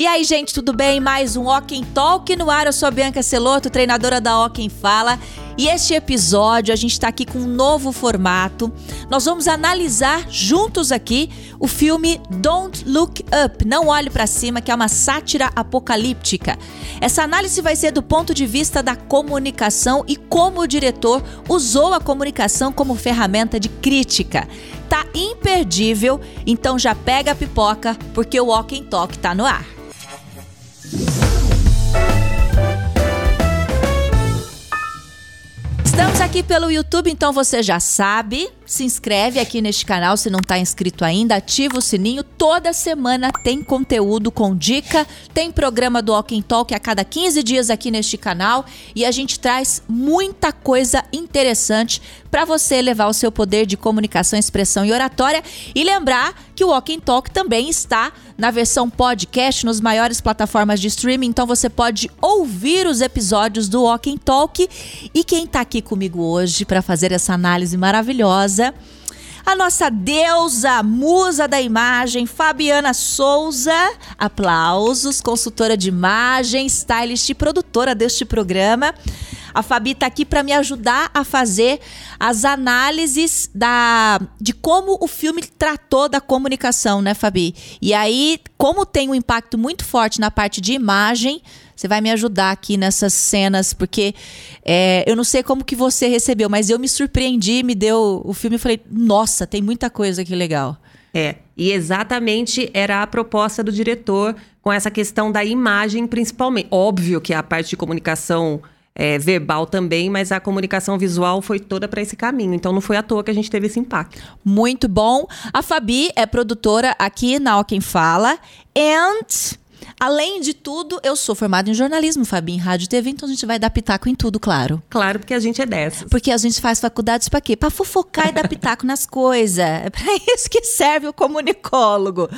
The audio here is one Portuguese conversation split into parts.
E aí, gente, tudo bem? Mais um Ocken Talk no ar. Eu sou a Bianca Celoto, treinadora da Ocken Fala. E este episódio a gente está aqui com um novo formato. Nós vamos analisar juntos aqui o filme Don't Look Up, Não Olhe para Cima, que é uma sátira apocalíptica. Essa análise vai ser do ponto de vista da comunicação e como o diretor usou a comunicação como ferramenta de crítica. Tá imperdível, então já pega a pipoca porque o Walking Talk tá no ar. Estamos aqui pelo YouTube, então você já sabe. Se inscreve aqui neste canal se não está inscrito ainda, ativa o sininho. Toda semana tem conteúdo com dica, tem programa do Walking Talk a cada 15 dias aqui neste canal e a gente traz muita coisa interessante para você levar o seu poder de comunicação, expressão e oratória. E lembrar que o Walking Talk também está na versão podcast nos maiores plataformas de streaming, então você pode ouvir os episódios do Walking Talk. E quem está aqui comigo hoje para fazer essa análise maravilhosa a nossa deusa, musa da imagem, Fabiana Souza. Aplausos, consultora de imagem, stylist e produtora deste programa. A Fabi está aqui para me ajudar a fazer as análises da de como o filme tratou da comunicação, né, Fabi? E aí, como tem um impacto muito forte na parte de imagem, você vai me ajudar aqui nessas cenas, porque é, eu não sei como que você recebeu, mas eu me surpreendi, me deu o filme e falei, nossa, tem muita coisa aqui legal. É, e exatamente era a proposta do diretor com essa questão da imagem, principalmente. Óbvio que a parte de comunicação é, verbal também, mas a comunicação visual foi toda para esse caminho. Então não foi à toa que a gente teve esse impacto. Muito bom. A Fabi é produtora aqui na O Quem Fala. And Além de tudo, eu sou formada em jornalismo, Fabi, em rádio e TV, então a gente vai dar pitaco em tudo, claro. Claro, porque a gente é dessas. Porque a gente faz faculdades para quê? Para fofocar e dar pitaco nas coisas. É para isso que serve o comunicólogo.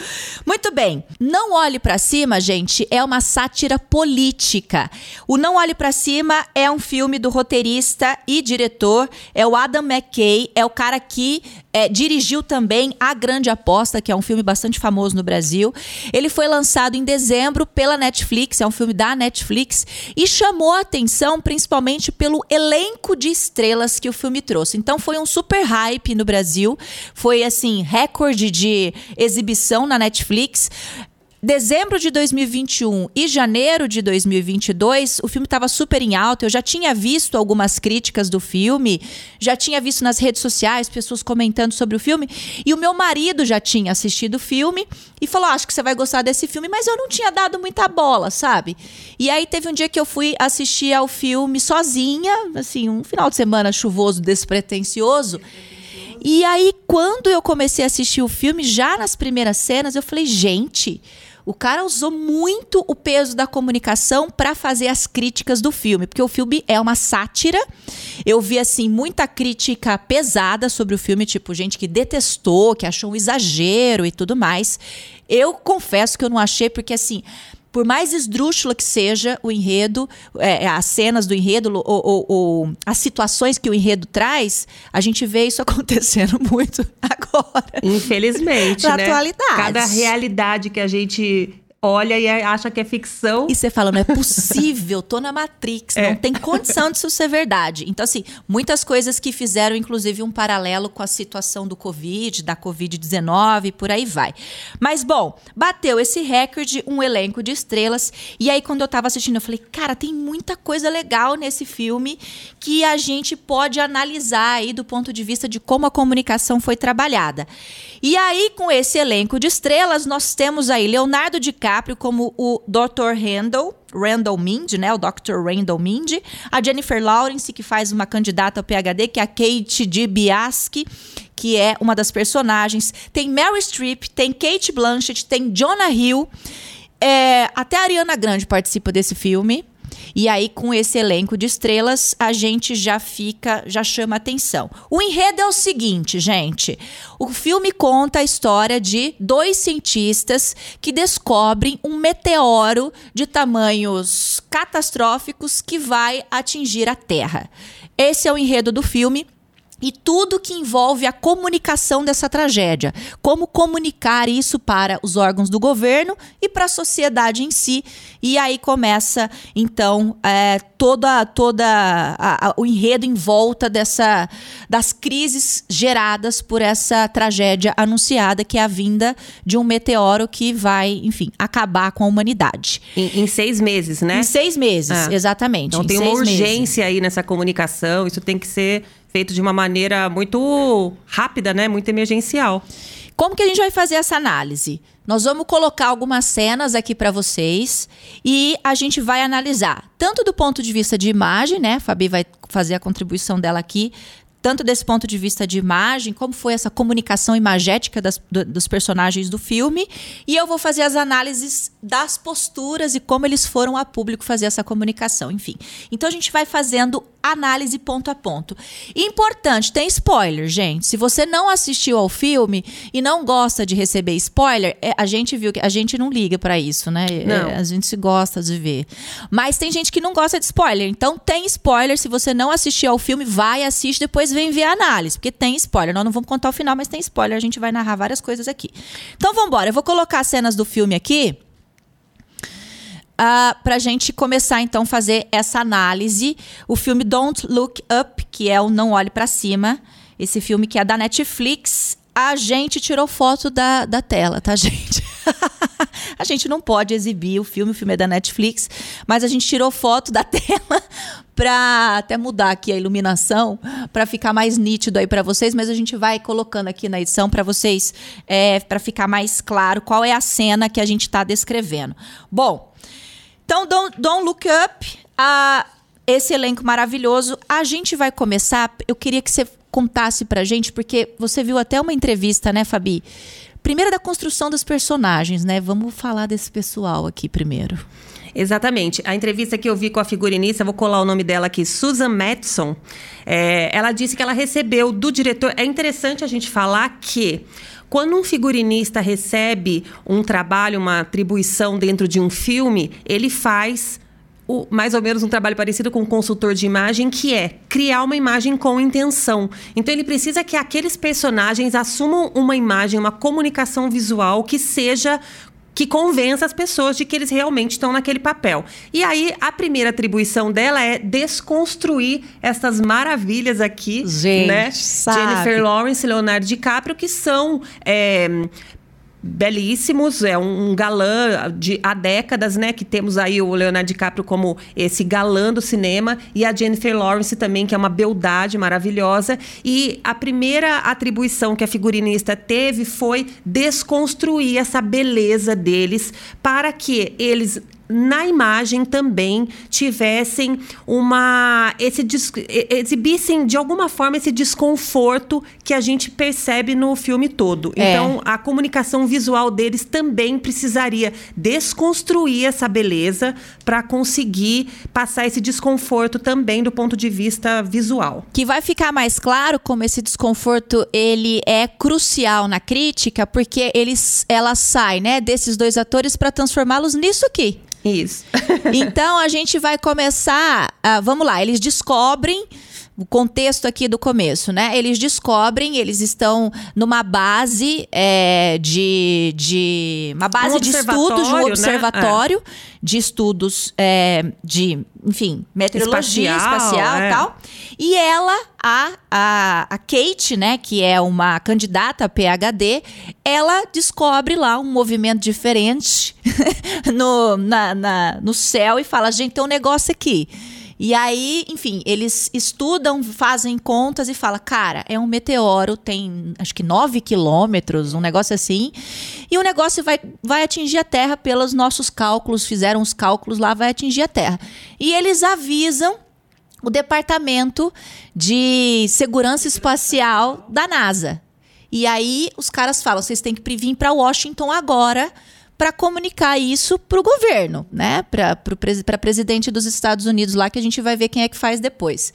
Muito bem. Não olhe para cima, gente, é uma sátira política. O Não olhe para cima é um filme do roteirista e diretor, é o Adam McKay, é o cara que é, dirigiu também A Grande Aposta, que é um filme bastante famoso no Brasil. Ele foi lançado em dezembro pela Netflix, é um filme da Netflix, e chamou a atenção principalmente pelo elenco de estrelas que o filme trouxe. Então foi um super hype no Brasil, foi assim, recorde de exibição na Netflix dezembro de 2021 e janeiro de 2022, o filme estava super em alta. Eu já tinha visto algumas críticas do filme, já tinha visto nas redes sociais pessoas comentando sobre o filme. E o meu marido já tinha assistido o filme e falou: Acho que você vai gostar desse filme, mas eu não tinha dado muita bola, sabe? E aí teve um dia que eu fui assistir ao filme sozinha, assim, um final de semana chuvoso, despretensioso. E aí, quando eu comecei a assistir o filme, já nas primeiras cenas, eu falei, gente, o cara usou muito o peso da comunicação para fazer as críticas do filme, porque o filme é uma sátira. Eu vi assim muita crítica pesada sobre o filme, tipo gente que detestou, que achou um exagero e tudo mais. Eu confesso que eu não achei porque assim, por mais esdrúxula que seja o enredo, é, é as cenas do enredo, ou, ou, ou, as situações que o enredo traz, a gente vê isso acontecendo muito agora. Infelizmente, Na né? atualidade. Cada realidade que a gente olha e acha que é ficção. E você fala, não é possível, tô na Matrix, é. não tem condição disso ser verdade. Então, assim, muitas coisas que fizeram, inclusive, um paralelo com a situação do Covid, da Covid-19, por aí vai. Mas, bom, bateu esse recorde, um elenco de estrelas. E aí, quando eu tava assistindo, eu falei, cara, tem muita coisa legal nesse filme que a gente pode analisar aí do ponto de vista de como a comunicação foi trabalhada. E aí, com esse elenco de estrelas, nós temos aí Leonardo DiCaprio como o Dr. Randall, Randall Mindy, né? O Dr. Randall Mindy. A Jennifer Lawrence, que faz uma candidata ao PhD, que é a Kate DiBiase, que é uma das personagens. Tem Mary Streep, tem Kate Blanchett, tem Jonah Hill. É, até a Ariana Grande participa desse filme. E aí, com esse elenco de estrelas, a gente já fica, já chama atenção. O enredo é o seguinte, gente. O filme conta a história de dois cientistas que descobrem um meteoro de tamanhos catastróficos que vai atingir a Terra. Esse é o enredo do filme. E tudo que envolve a comunicação dessa tragédia. Como comunicar isso para os órgãos do governo e para a sociedade em si. E aí começa, então, é, toda, toda a, a, o enredo em volta dessa, das crises geradas por essa tragédia anunciada, que é a vinda de um meteoro que vai, enfim, acabar com a humanidade. Em, em seis meses, né? Em seis meses, é. exatamente. Então tem uma urgência meses. aí nessa comunicação, isso tem que ser feito de uma maneira muito rápida, né? Muito emergencial. Como que a gente vai fazer essa análise? Nós vamos colocar algumas cenas aqui para vocês e a gente vai analisar tanto do ponto de vista de imagem, né? A Fabi vai fazer a contribuição dela aqui, tanto desse ponto de vista de imagem, como foi essa comunicação imagética das, do, dos personagens do filme, e eu vou fazer as análises das posturas e como eles foram a público fazer essa comunicação, enfim. Então a gente vai fazendo análise ponto a ponto. Importante, tem spoiler, gente. Se você não assistiu ao filme e não gosta de receber spoiler, é, a gente viu que a gente não liga para isso, né? É, a gente se gosta de ver. Mas tem gente que não gosta de spoiler. Então tem spoiler. Se você não assistiu ao filme, vai, assiste, depois vem ver a análise. Porque tem spoiler. Nós não vamos contar o final, mas tem spoiler. A gente vai narrar várias coisas aqui. Então vamos embora. Eu vou colocar cenas do filme aqui uh, para a gente começar então fazer essa análise. O filme Don't Look Up, que é o Não Olhe para Cima, esse filme que é da Netflix. A gente tirou foto da, da tela, tá, gente? a gente não pode exibir o filme, o filme é da Netflix, mas a gente tirou foto da tela para até mudar aqui a iluminação para ficar mais nítido aí para vocês, mas a gente vai colocando aqui na edição para vocês é, para ficar mais claro qual é a cena que a gente está descrevendo. Bom, então, Don't, Don't Look Up, a, esse elenco maravilhoso. A gente vai começar. Eu queria que você contasse pra gente, porque você viu até uma entrevista, né, Fabi? Primeiro da construção dos personagens, né? Vamos falar desse pessoal aqui primeiro. Exatamente. A entrevista que eu vi com a figurinista, vou colar o nome dela aqui, Susan Matson. É, ela disse que ela recebeu do diretor. É interessante a gente falar que quando um figurinista recebe um trabalho, uma atribuição dentro de um filme, ele faz o, mais ou menos um trabalho parecido com um consultor de imagem, que é criar uma imagem com intenção. Então ele precisa que aqueles personagens assumam uma imagem, uma comunicação visual que seja que convença as pessoas de que eles realmente estão naquele papel. E aí, a primeira atribuição dela é desconstruir essas maravilhas aqui, Gente, né? Sabe. Jennifer Lawrence Leonardo DiCaprio, que são é, belíssimos, é um galã de há décadas, né? Que temos aí o Leonardo DiCaprio como esse galã do cinema e a Jennifer Lawrence também, que é uma beldade maravilhosa. E a primeira atribuição que a figurinista teve foi desconstruir essa beleza deles para que eles na imagem também tivessem uma esse exibissem de alguma forma esse desconforto que a gente percebe no filme todo. É. Então, a comunicação visual deles também precisaria desconstruir essa beleza para conseguir passar esse desconforto também do ponto de vista visual. Que vai ficar mais claro como esse desconforto ele é crucial na crítica, porque eles ela sai, né, desses dois atores para transformá-los nisso aqui. Isso. então a gente vai começar. Uh, vamos lá, eles descobrem o contexto aqui do começo, né? Eles descobrem, eles estão numa base é, de, de. Uma base um de estudos, um observatório né? é. de estudos é, de, enfim, meteorologia espacial, espacial e é. tal. E ela, a, a, a Kate, né, que é uma candidata a PhD, ela descobre lá um movimento diferente no, na, na, no céu e fala: gente, tem um negócio aqui. E aí, enfim, eles estudam, fazem contas e fala, cara, é um meteoro, tem acho que 9 quilômetros, um negócio assim. E o negócio vai, vai atingir a Terra pelos nossos cálculos, fizeram os cálculos lá, vai atingir a Terra. E eles avisam o Departamento de Segurança Espacial da NASA. E aí os caras falam: vocês têm que vir para Washington agora para comunicar isso para o governo, né? Para a presidente dos Estados Unidos lá, que a gente vai ver quem é que faz depois.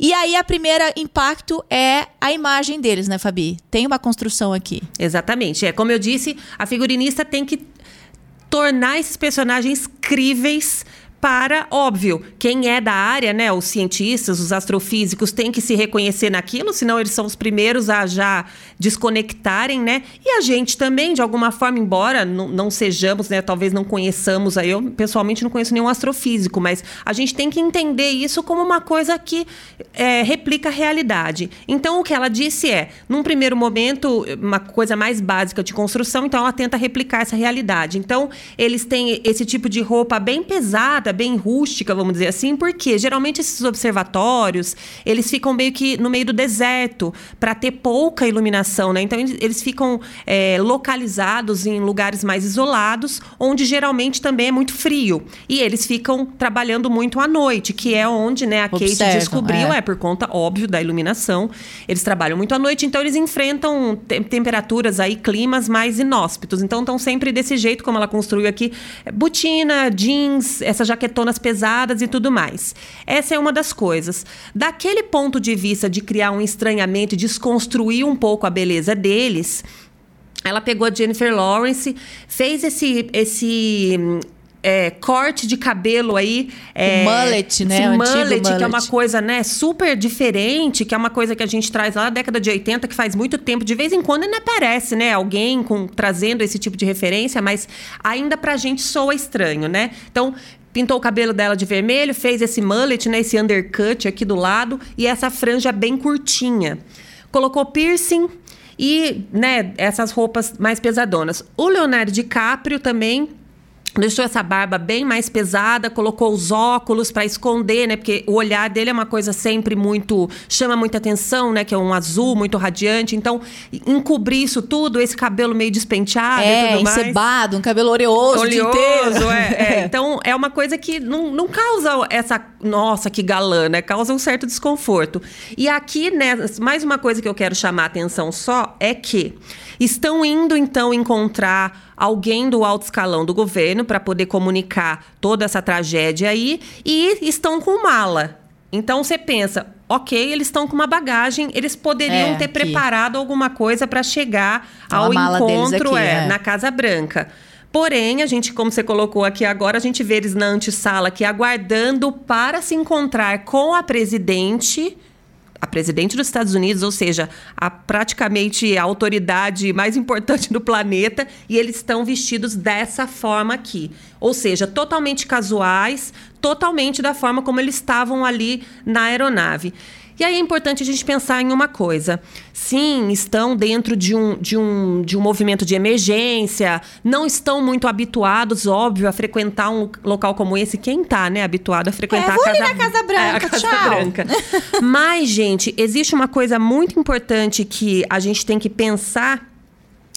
E aí, a primeira impacto é a imagem deles, né, Fabi? Tem uma construção aqui. Exatamente. É como eu disse, a figurinista tem que tornar esses personagens críveis para, óbvio, quem é da área, né, os cientistas, os astrofísicos, têm que se reconhecer naquilo, senão eles são os primeiros a já desconectarem, né? E a gente também, de alguma forma, embora não, não sejamos, né, talvez não conheçamos, aí eu pessoalmente não conheço nenhum astrofísico, mas a gente tem que entender isso como uma coisa que é, replica a realidade. Então, o que ela disse é, num primeiro momento, uma coisa mais básica de construção, então ela tenta replicar essa realidade. Então, eles têm esse tipo de roupa bem pesada, bem rústica, vamos dizer assim, porque geralmente esses observatórios, eles ficam meio que no meio do deserto, para ter pouca iluminação, né? Então eles ficam é, localizados em lugares mais isolados, onde geralmente também é muito frio. E eles ficam trabalhando muito à noite, que é onde, né, a Observam, Kate descobriu, é. é. por conta, óbvio, da iluminação. Eles trabalham muito à noite, então eles enfrentam te temperaturas aí, climas mais inóspitos. Então estão sempre desse jeito, como ela construiu aqui, botina, jeans, essas jaquetonas pesadas e tudo mais. Essa é uma das coisas. Daquele ponto de vista de criar um estranhamento e desconstruir um pouco a beleza deles, ela pegou a Jennifer Lawrence, fez esse, esse é, corte de cabelo aí. É, mullet, né? Sim, mullet, mullet, que é uma coisa, né, super diferente, que é uma coisa que a gente traz lá da década de 80, que faz muito tempo. De vez em quando ainda aparece, né? Alguém com, trazendo esse tipo de referência, mas ainda pra gente soa estranho, né? Então, pintou o cabelo dela de vermelho, fez esse mullet, né, esse undercut aqui do lado e essa franja bem curtinha. Colocou piercing e, né, essas roupas mais pesadonas. O Leonardo DiCaprio também deixou essa barba bem mais pesada, colocou os óculos para esconder, né? Porque o olhar dele é uma coisa sempre muito chama muita atenção, né? Que é um azul muito radiante. Então, encobrir isso tudo, esse cabelo meio despenteado é, e tudo mais. encebado, um cabelo oleoso, oleoso é, é. Então, é uma coisa que não, não causa essa nossa que galã, né? Causa um certo desconforto. E aqui, né? Mais uma coisa que eu quero chamar a atenção só é que estão indo então encontrar alguém do alto escalão do governo para poder comunicar toda essa tragédia aí e estão com mala. Então você pensa, ok, eles estão com uma bagagem, eles poderiam é, ter aqui. preparado alguma coisa para chegar ao encontro aqui, é, é. na Casa Branca. Porém, a gente, como você colocou aqui agora, a gente vê eles na antessala aqui aguardando para se encontrar com a presidente presidente dos Estados Unidos, ou seja, a praticamente a autoridade mais importante do planeta, e eles estão vestidos dessa forma aqui. Ou seja, totalmente casuais, totalmente da forma como eles estavam ali na aeronave. E aí é importante a gente pensar em uma coisa. Sim, estão dentro de um, de um, de um movimento de emergência, não estão muito habituados, óbvio, a frequentar um local como esse. Quem está né, habituado a frequentar é, a Casa, na Casa Branca? É, a Casa tchau. Branca. Mas, gente, existe uma coisa muito importante que a gente tem que pensar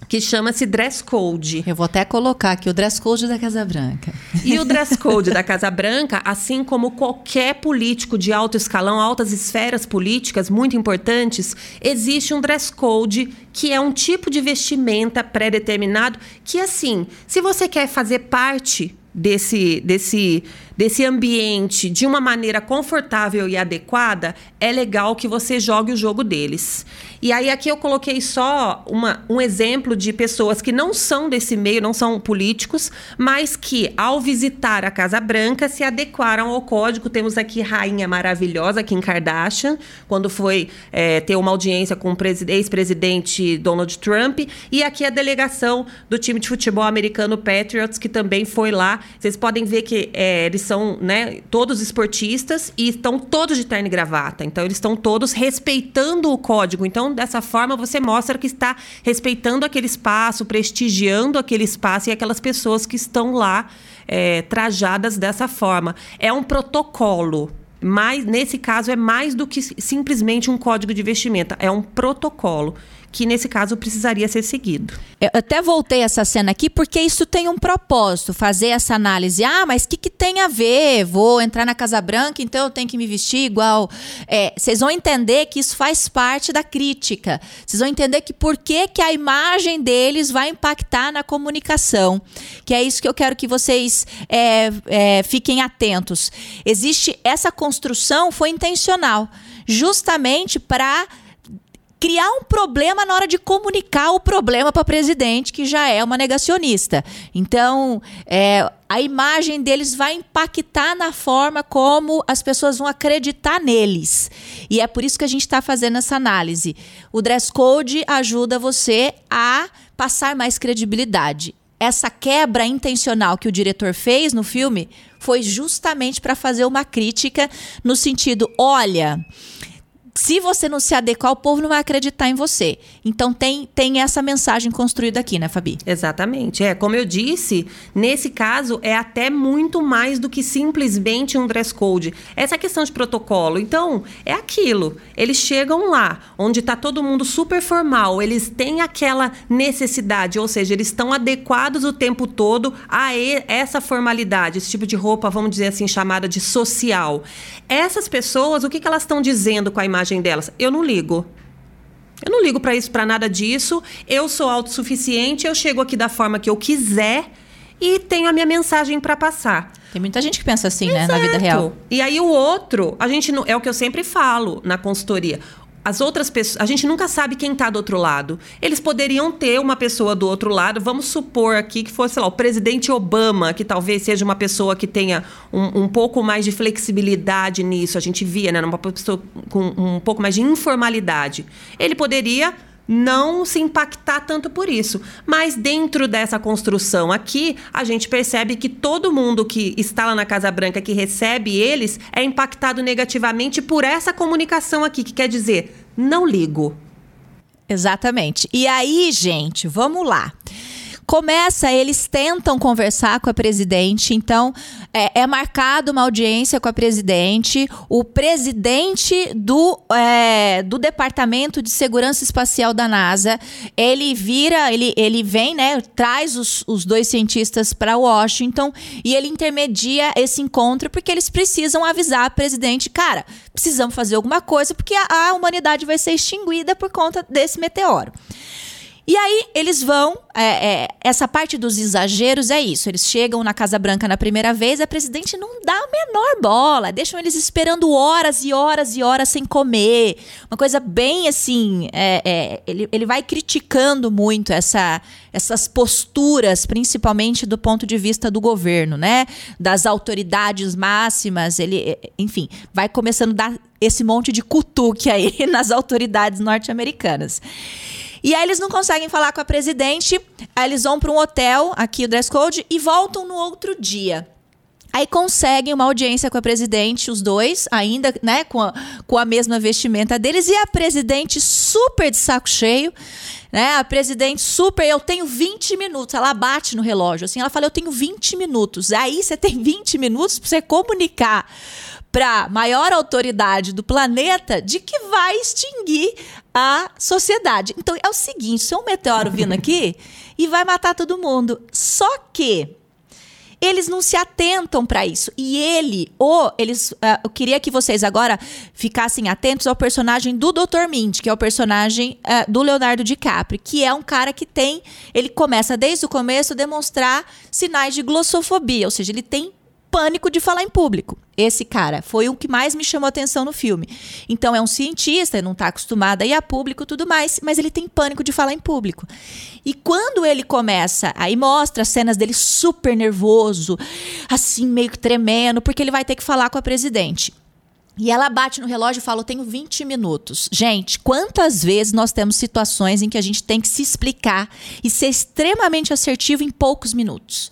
que chama-se dress code. Eu vou até colocar aqui o dress code da Casa Branca. E o dress code da Casa Branca, assim como qualquer político de alto escalão, altas esferas políticas muito importantes, existe um dress code que é um tipo de vestimenta pré-determinado que assim, se você quer fazer parte desse desse desse ambiente de uma maneira confortável e adequada, é legal que você jogue o jogo deles. E aí aqui eu coloquei só uma, um exemplo de pessoas que não são desse meio, não são políticos, mas que ao visitar a Casa Branca se adequaram ao código. Temos aqui Rainha Maravilhosa, Kim Kardashian, quando foi é, ter uma audiência com o ex-presidente Donald Trump, e aqui a delegação do time de futebol americano Patriots, que também foi lá. Vocês podem ver que é, eles são né, todos esportistas e estão todos de terno e gravata. Então, eles estão todos respeitando o código. Então, dessa forma, você mostra que está respeitando aquele espaço, prestigiando aquele espaço e aquelas pessoas que estão lá é, trajadas dessa forma. É um protocolo. Mas, nesse caso, é mais do que simplesmente um código de vestimenta. É um protocolo que nesse caso precisaria ser seguido. Eu até voltei essa cena aqui porque isso tem um propósito, fazer essa análise. Ah, mas o que, que tem a ver? Vou entrar na Casa Branca, então eu tenho que me vestir igual. É, vocês vão entender que isso faz parte da crítica. Vocês vão entender que por que, que a imagem deles vai impactar na comunicação. Que é isso que eu quero que vocês é, é, fiquem atentos. Existe essa construção foi intencional, justamente para criar um problema na hora de comunicar o problema para presidente, que já é uma negacionista. Então, é, a imagem deles vai impactar na forma como as pessoas vão acreditar neles. E é por isso que a gente está fazendo essa análise. O dress code ajuda você a passar mais credibilidade. Essa quebra intencional que o diretor fez no filme foi justamente para fazer uma crítica no sentido: olha se você não se adequar, o povo não vai acreditar em você. Então tem, tem essa mensagem construída aqui, né, Fabi? Exatamente. É, como eu disse, nesse caso é até muito mais do que simplesmente um dress code. Essa questão de protocolo. Então, é aquilo. Eles chegam lá, onde está todo mundo super formal, eles têm aquela necessidade, ou seja, eles estão adequados o tempo todo a essa formalidade, esse tipo de roupa, vamos dizer assim, chamada de social. Essas pessoas, o que, que elas estão dizendo com a imagem imagem delas. Eu não ligo. Eu não ligo para isso, para nada disso. Eu sou autossuficiente, eu chego aqui da forma que eu quiser e tenho a minha mensagem para passar. Tem muita gente que pensa assim, Exato. né, na vida real. E aí o outro, a gente não, é o que eu sempre falo na consultoria as outras pessoas, a gente nunca sabe quem está do outro lado. Eles poderiam ter uma pessoa do outro lado, vamos supor aqui que fosse, sei lá, o presidente Obama, que talvez seja uma pessoa que tenha um, um pouco mais de flexibilidade nisso. A gente via, né? Uma pessoa com um pouco mais de informalidade. Ele poderia não se impactar tanto por isso. Mas dentro dessa construção aqui, a gente percebe que todo mundo que está lá na Casa Branca, que recebe eles, é impactado negativamente por essa comunicação aqui, que quer dizer, não ligo. Exatamente. E aí, gente, vamos lá. Começa, eles tentam conversar com a presidente, então é, é marcada uma audiência com a presidente. O presidente do, é, do Departamento de Segurança Espacial da NASA, ele vira, ele, ele vem, né, traz os, os dois cientistas para Washington e ele intermedia esse encontro porque eles precisam avisar a presidente, cara, precisamos fazer alguma coisa porque a, a humanidade vai ser extinguida por conta desse meteoro. E aí eles vão. É, é, essa parte dos exageros é isso. Eles chegam na Casa Branca na primeira vez, a presidente não dá a menor bola. Deixam eles esperando horas e horas e horas sem comer. Uma coisa bem assim. É, é ele, ele vai criticando muito essa, essas posturas, principalmente do ponto de vista do governo, né? Das autoridades máximas. Ele, enfim, vai começando a dar esse monte de cutuque aí nas autoridades norte-americanas. E aí eles não conseguem falar com a presidente, aí eles vão para um hotel, aqui o dress code, e voltam no outro dia. Aí conseguem uma audiência com a presidente, os dois, ainda, né, com a, com a mesma vestimenta deles, e a presidente super de saco cheio, né? A presidente super, eu tenho 20 minutos. Ela bate no relógio, assim, ela fala, eu tenho 20 minutos. Aí você tem 20 minutos para você comunicar para maior autoridade do planeta de que vai extinguir a sociedade. Então é o seguinte, se é um meteoro vindo aqui e vai matar todo mundo. Só que eles não se atentam para isso. E ele, ou eles, uh, eu queria que vocês agora ficassem atentos ao personagem do Dr. Mint, que é o personagem uh, do Leonardo DiCaprio, que é um cara que tem, ele começa desde o começo a demonstrar sinais de glossofobia, ou seja, ele tem pânico de falar em público. Esse cara foi o que mais me chamou atenção no filme. Então é um cientista, não está acostumado a ir a público tudo mais, mas ele tem pânico de falar em público. E quando ele começa, aí mostra as cenas dele super nervoso, assim meio que tremendo, porque ele vai ter que falar com a presidente. E ela bate no relógio e fala: Eu tenho 20 minutos. Gente, quantas vezes nós temos situações em que a gente tem que se explicar e ser extremamente assertivo em poucos minutos?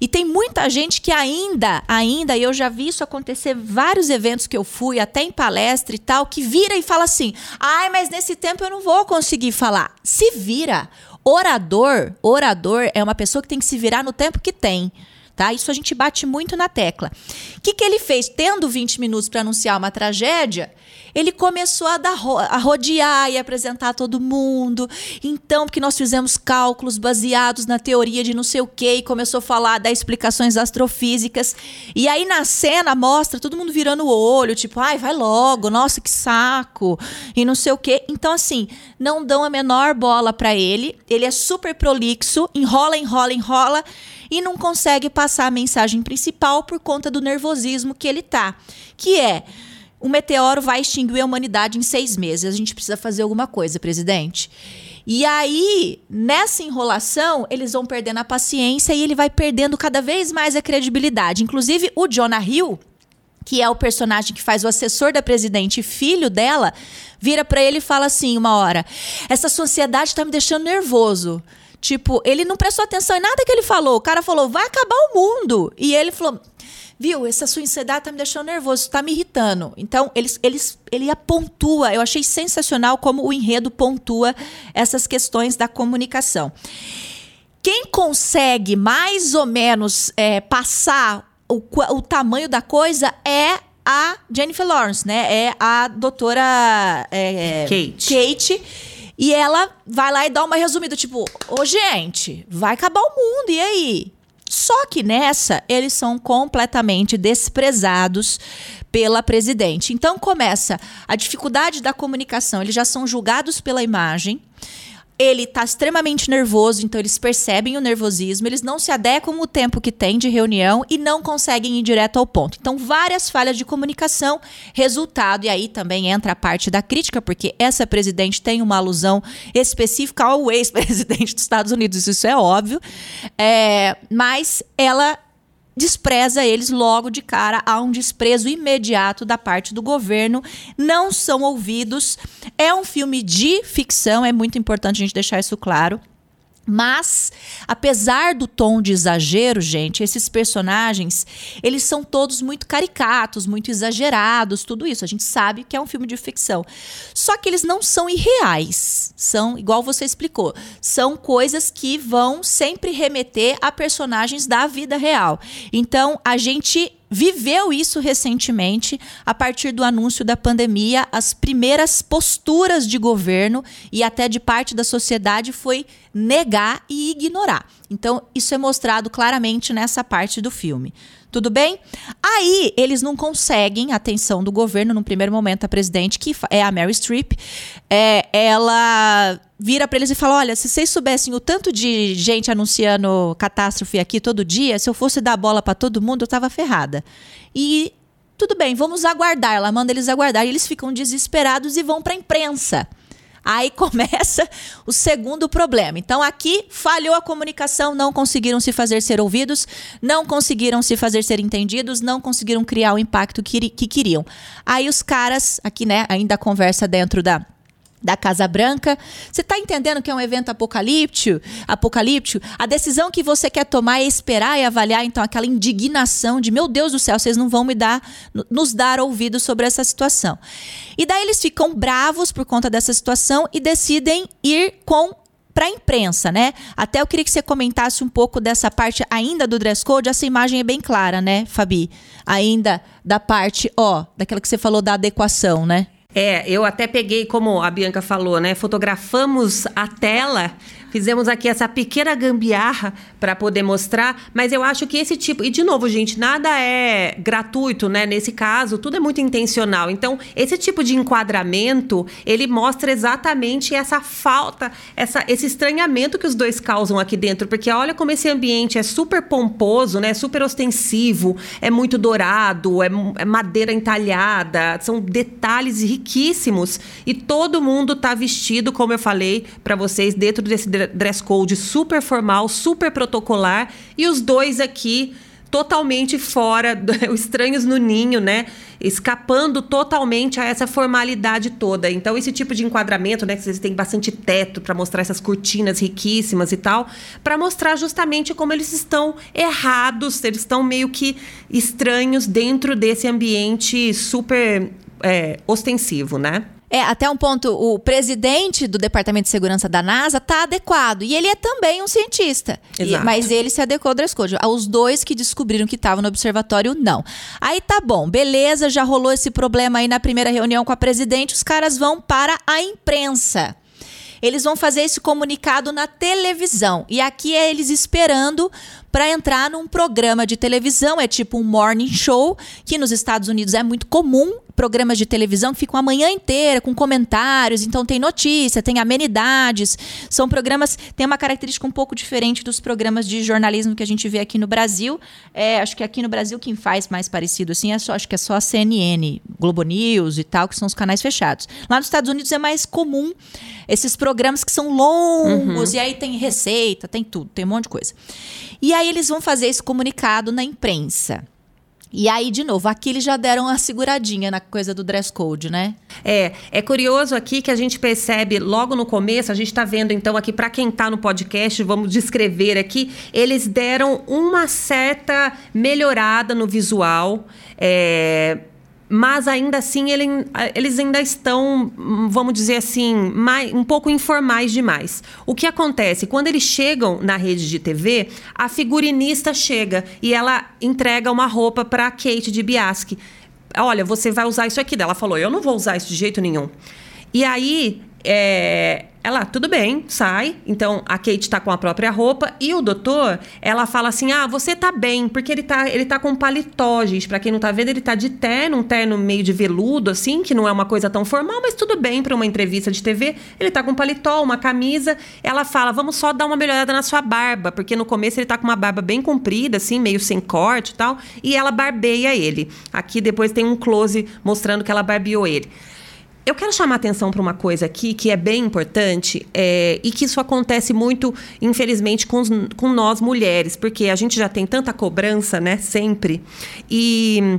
E tem muita gente que ainda, ainda, eu já vi isso acontecer vários eventos que eu fui, até em palestra e tal, que vira e fala assim: "Ai, mas nesse tempo eu não vou conseguir falar". Se vira. Orador, orador é uma pessoa que tem que se virar no tempo que tem. Tá? Isso a gente bate muito na tecla. O que, que ele fez? Tendo 20 minutos para anunciar uma tragédia, ele começou a, dar, a rodear e apresentar todo mundo. Então, porque nós fizemos cálculos baseados na teoria de não sei o quê, e começou a falar das explicações astrofísicas. E aí na cena mostra todo mundo virando o olho, tipo, ai, vai logo, nossa, que saco, e não sei o quê. Então, assim, não dão a menor bola para ele. Ele é super prolixo, enrola, enrola, enrola e não consegue passar a mensagem principal por conta do nervosismo que ele tá, que é um meteoro vai extinguir a humanidade em seis meses. A gente precisa fazer alguma coisa, presidente. E aí, nessa enrolação, eles vão perdendo a paciência e ele vai perdendo cada vez mais a credibilidade. Inclusive, o Jonah Hill, que é o personagem que faz o assessor da presidente, filho dela, vira para ele e fala assim, uma hora: "Essa sociedade tá me deixando nervoso". Tipo, ele não prestou atenção em nada que ele falou. O cara falou: "Vai acabar o mundo". E ele falou: viu, essa sua ansiedade tá me deixando nervoso, tá me irritando. Então, eles, eles, ele pontua, eu achei sensacional como o enredo pontua essas questões da comunicação. Quem consegue mais ou menos é, passar o, o tamanho da coisa é a Jennifer Lawrence, né? É a doutora é, Kate. Kate. E ela vai lá e dá uma resumida, tipo, ô gente, vai acabar o mundo, e aí? Só que nessa, eles são completamente desprezados pela presidente. Então começa a dificuldade da comunicação, eles já são julgados pela imagem ele está extremamente nervoso, então eles percebem o nervosismo, eles não se adequam o tempo que tem de reunião e não conseguem ir direto ao ponto. Então, várias falhas de comunicação, resultado, e aí também entra a parte da crítica, porque essa presidente tem uma alusão específica ao ex-presidente dos Estados Unidos, isso é óbvio, é, mas ela despreza eles logo de cara, há um desprezo imediato da parte do governo, não são ouvidos. É um filme de ficção, é muito importante a gente deixar isso claro. Mas, apesar do tom de exagero, gente, esses personagens, eles são todos muito caricatos, muito exagerados, tudo isso. A gente sabe que é um filme de ficção. Só que eles não são irreais. São, igual você explicou, são coisas que vão sempre remeter a personagens da vida real. Então, a gente viveu isso recentemente a partir do anúncio da pandemia. As primeiras posturas de governo e até de parte da sociedade foi negar e ignorar. Então, isso é mostrado claramente nessa parte do filme. Tudo bem? Aí eles não conseguem a atenção do governo no primeiro momento a presidente que é a Mary Streep, é, ela vira para eles e fala: Olha, se vocês soubessem o tanto de gente anunciando catástrofe aqui todo dia, se eu fosse dar bola para todo mundo, eu tava ferrada. E tudo bem, vamos aguardar. Ela manda eles aguardar e eles ficam desesperados e vão para a imprensa. Aí começa o segundo problema. Então aqui falhou a comunicação, não conseguiram se fazer ser ouvidos, não conseguiram se fazer ser entendidos, não conseguiram criar o impacto que, que queriam. Aí os caras, aqui, né, ainda conversa dentro da da Casa Branca. Você está entendendo que é um evento apocalíptico? Apocalíptico? A decisão que você quer tomar é esperar e avaliar então aquela indignação de meu Deus do céu, vocês não vão me dar nos dar ouvido sobre essa situação. E daí eles ficam bravos por conta dessa situação e decidem ir com para a imprensa, né? Até eu queria que você comentasse um pouco dessa parte ainda do dress code. Essa imagem é bem clara, né, Fabi? Ainda da parte, ó, daquela que você falou da adequação, né? É, eu até peguei, como a Bianca falou, né? Fotografamos a tela Fizemos aqui essa pequena gambiarra para poder mostrar, mas eu acho que esse tipo. E, de novo, gente, nada é gratuito, né? Nesse caso, tudo é muito intencional. Então, esse tipo de enquadramento, ele mostra exatamente essa falta, essa, esse estranhamento que os dois causam aqui dentro. Porque olha como esse ambiente é super pomposo, né? Super ostensivo, é muito dourado, é, é madeira entalhada, são detalhes riquíssimos. E todo mundo tá vestido, como eu falei para vocês, dentro desse dress code super formal, super protocolar, e os dois aqui totalmente fora, estranhos no ninho, né? Escapando totalmente a essa formalidade toda. Então, esse tipo de enquadramento, né? Que vocês têm bastante teto para mostrar essas cortinas riquíssimas e tal, para mostrar justamente como eles estão errados, eles estão meio que estranhos dentro desse ambiente super é, ostensivo, né? É, até um ponto, o presidente do Departamento de Segurança da NASA está adequado. E ele é também um cientista. E, mas ele se adequou ao dress code. Os dois que descobriram que estavam no observatório, não. Aí tá bom, beleza, já rolou esse problema aí na primeira reunião com a presidente. Os caras vão para a imprensa eles vão fazer esse comunicado na televisão. E aqui é eles esperando para entrar num programa de televisão, é tipo um morning show, que nos Estados Unidos é muito comum programas de televisão que ficam a manhã inteira com comentários, então tem notícia, tem amenidades. São programas, tem uma característica um pouco diferente dos programas de jornalismo que a gente vê aqui no Brasil. É, acho que aqui no Brasil quem faz mais parecido assim é só, acho que é só a CNN, Globo News e tal, que são os canais fechados. Lá nos Estados Unidos é mais comum esses programas que são longos uhum. e aí tem receita, tem tudo, tem um monte de coisa. E aí eles vão fazer esse comunicado na imprensa. E aí, de novo, aqui eles já deram uma seguradinha na coisa do dress code, né? É, é curioso aqui que a gente percebe logo no começo, a gente está vendo então aqui, para quem está no podcast, vamos descrever aqui, eles deram uma certa melhorada no visual. É, mas ainda assim ele, eles ainda estão, vamos dizer assim, mais, um pouco informais demais. O que acontece? Quando eles chegam na rede de TV, a figurinista chega e ela entrega uma roupa para Kate de Biaschi. Olha, você vai usar isso aqui. Ela falou: Eu não vou usar isso de jeito nenhum. E aí, é, ela, tudo bem, sai. Então a Kate tá com a própria roupa e o doutor, ela fala assim: "Ah, você tá bem, porque ele tá, ele tá com paletó, gente. Para quem não tá vendo, ele tá de terno, um terno meio de veludo assim, que não é uma coisa tão formal, mas tudo bem para uma entrevista de TV. Ele tá com paletó, uma camisa. Ela fala: "Vamos só dar uma melhorada na sua barba, porque no começo ele tá com uma barba bem comprida assim, meio sem corte e tal, e ela barbeia ele. Aqui depois tem um close mostrando que ela barbeou ele. Eu quero chamar atenção para uma coisa aqui que é bem importante é, e que isso acontece muito, infelizmente, com, com nós mulheres, porque a gente já tem tanta cobrança, né, sempre. E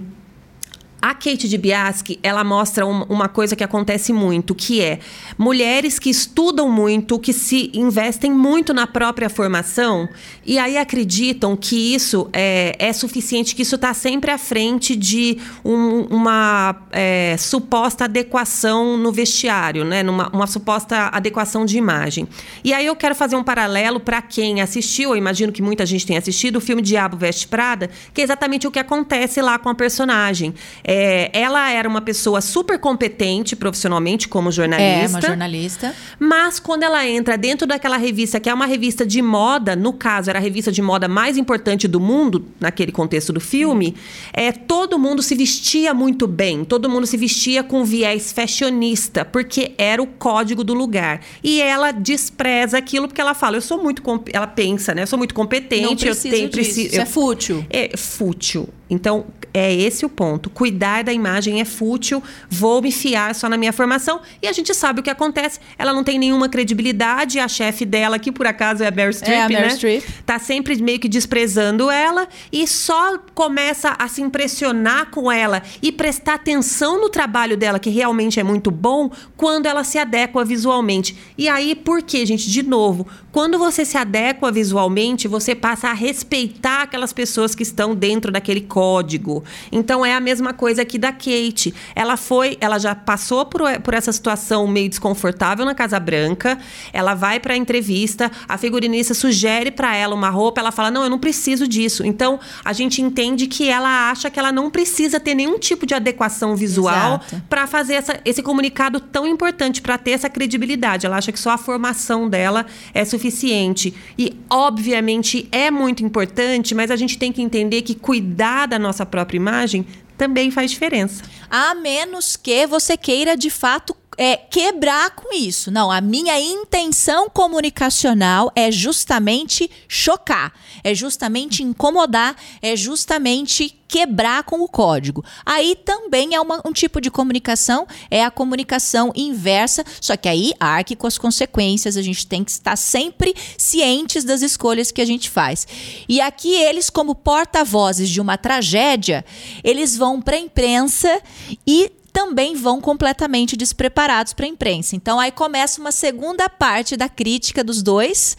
a Kate de Biaschi, ela mostra uma coisa que acontece muito, que é mulheres que estudam muito, que se investem muito na própria formação e aí acreditam que isso é, é suficiente, que isso está sempre à frente de um, uma é, suposta adequação no vestiário, né? Numa, uma suposta adequação de imagem. E aí eu quero fazer um paralelo para quem assistiu, eu imagino que muita gente tenha assistido, o filme Diabo Veste Prada, que é exatamente o que acontece lá com a personagem. É, é, ela era uma pessoa super competente profissionalmente como jornalista. É, uma jornalista. Mas quando ela entra dentro daquela revista, que é uma revista de moda, no caso, era a revista de moda mais importante do mundo, naquele contexto do filme, é, todo mundo se vestia muito bem, todo mundo se vestia com viés fashionista, porque era o código do lugar. E ela despreza aquilo porque ela fala, eu sou muito. Ela pensa, né? Eu sou muito competente, preciso eu tenho. Preciso, Isso eu, é fútil. É fútil. Então, é esse o ponto. Cuidar da imagem é fútil, vou me fiar só na minha formação. E a gente sabe o que acontece. Ela não tem nenhuma credibilidade. A chefe dela, que por acaso é a Meryl Streep, é a Meryl né? Streep. Tá sempre meio que desprezando ela e só começa a se impressionar com ela e prestar atenção no trabalho dela, que realmente é muito bom, quando ela se adequa visualmente. E aí, por quê, gente? De novo, quando você se adequa visualmente, você passa a respeitar aquelas pessoas que estão dentro daquele código. Então é a mesma coisa aqui da Kate. Ela foi, ela já passou por, por essa situação meio desconfortável na Casa Branca. Ela vai para a entrevista, a figurinista sugere para ela uma roupa, ela fala: "Não, eu não preciso disso". Então, a gente entende que ela acha que ela não precisa ter nenhum tipo de adequação visual para fazer essa, esse comunicado tão importante, para ter essa credibilidade. Ela acha que só a formação dela é suficiente. E obviamente é muito importante, mas a gente tem que entender que cuidar da nossa própria imagem também faz diferença. A menos que você queira de fato é, quebrar com isso. Não, a minha intenção comunicacional é justamente chocar, é justamente incomodar, é justamente quebrar com o código. Aí também é uma, um tipo de comunicação, é a comunicação inversa, só que aí arque com as consequências, a gente tem que estar sempre cientes das escolhas que a gente faz. E aqui eles, como porta-vozes de uma tragédia, eles vão para a imprensa e também vão completamente despreparados para a imprensa. Então aí começa uma segunda parte da crítica dos dois,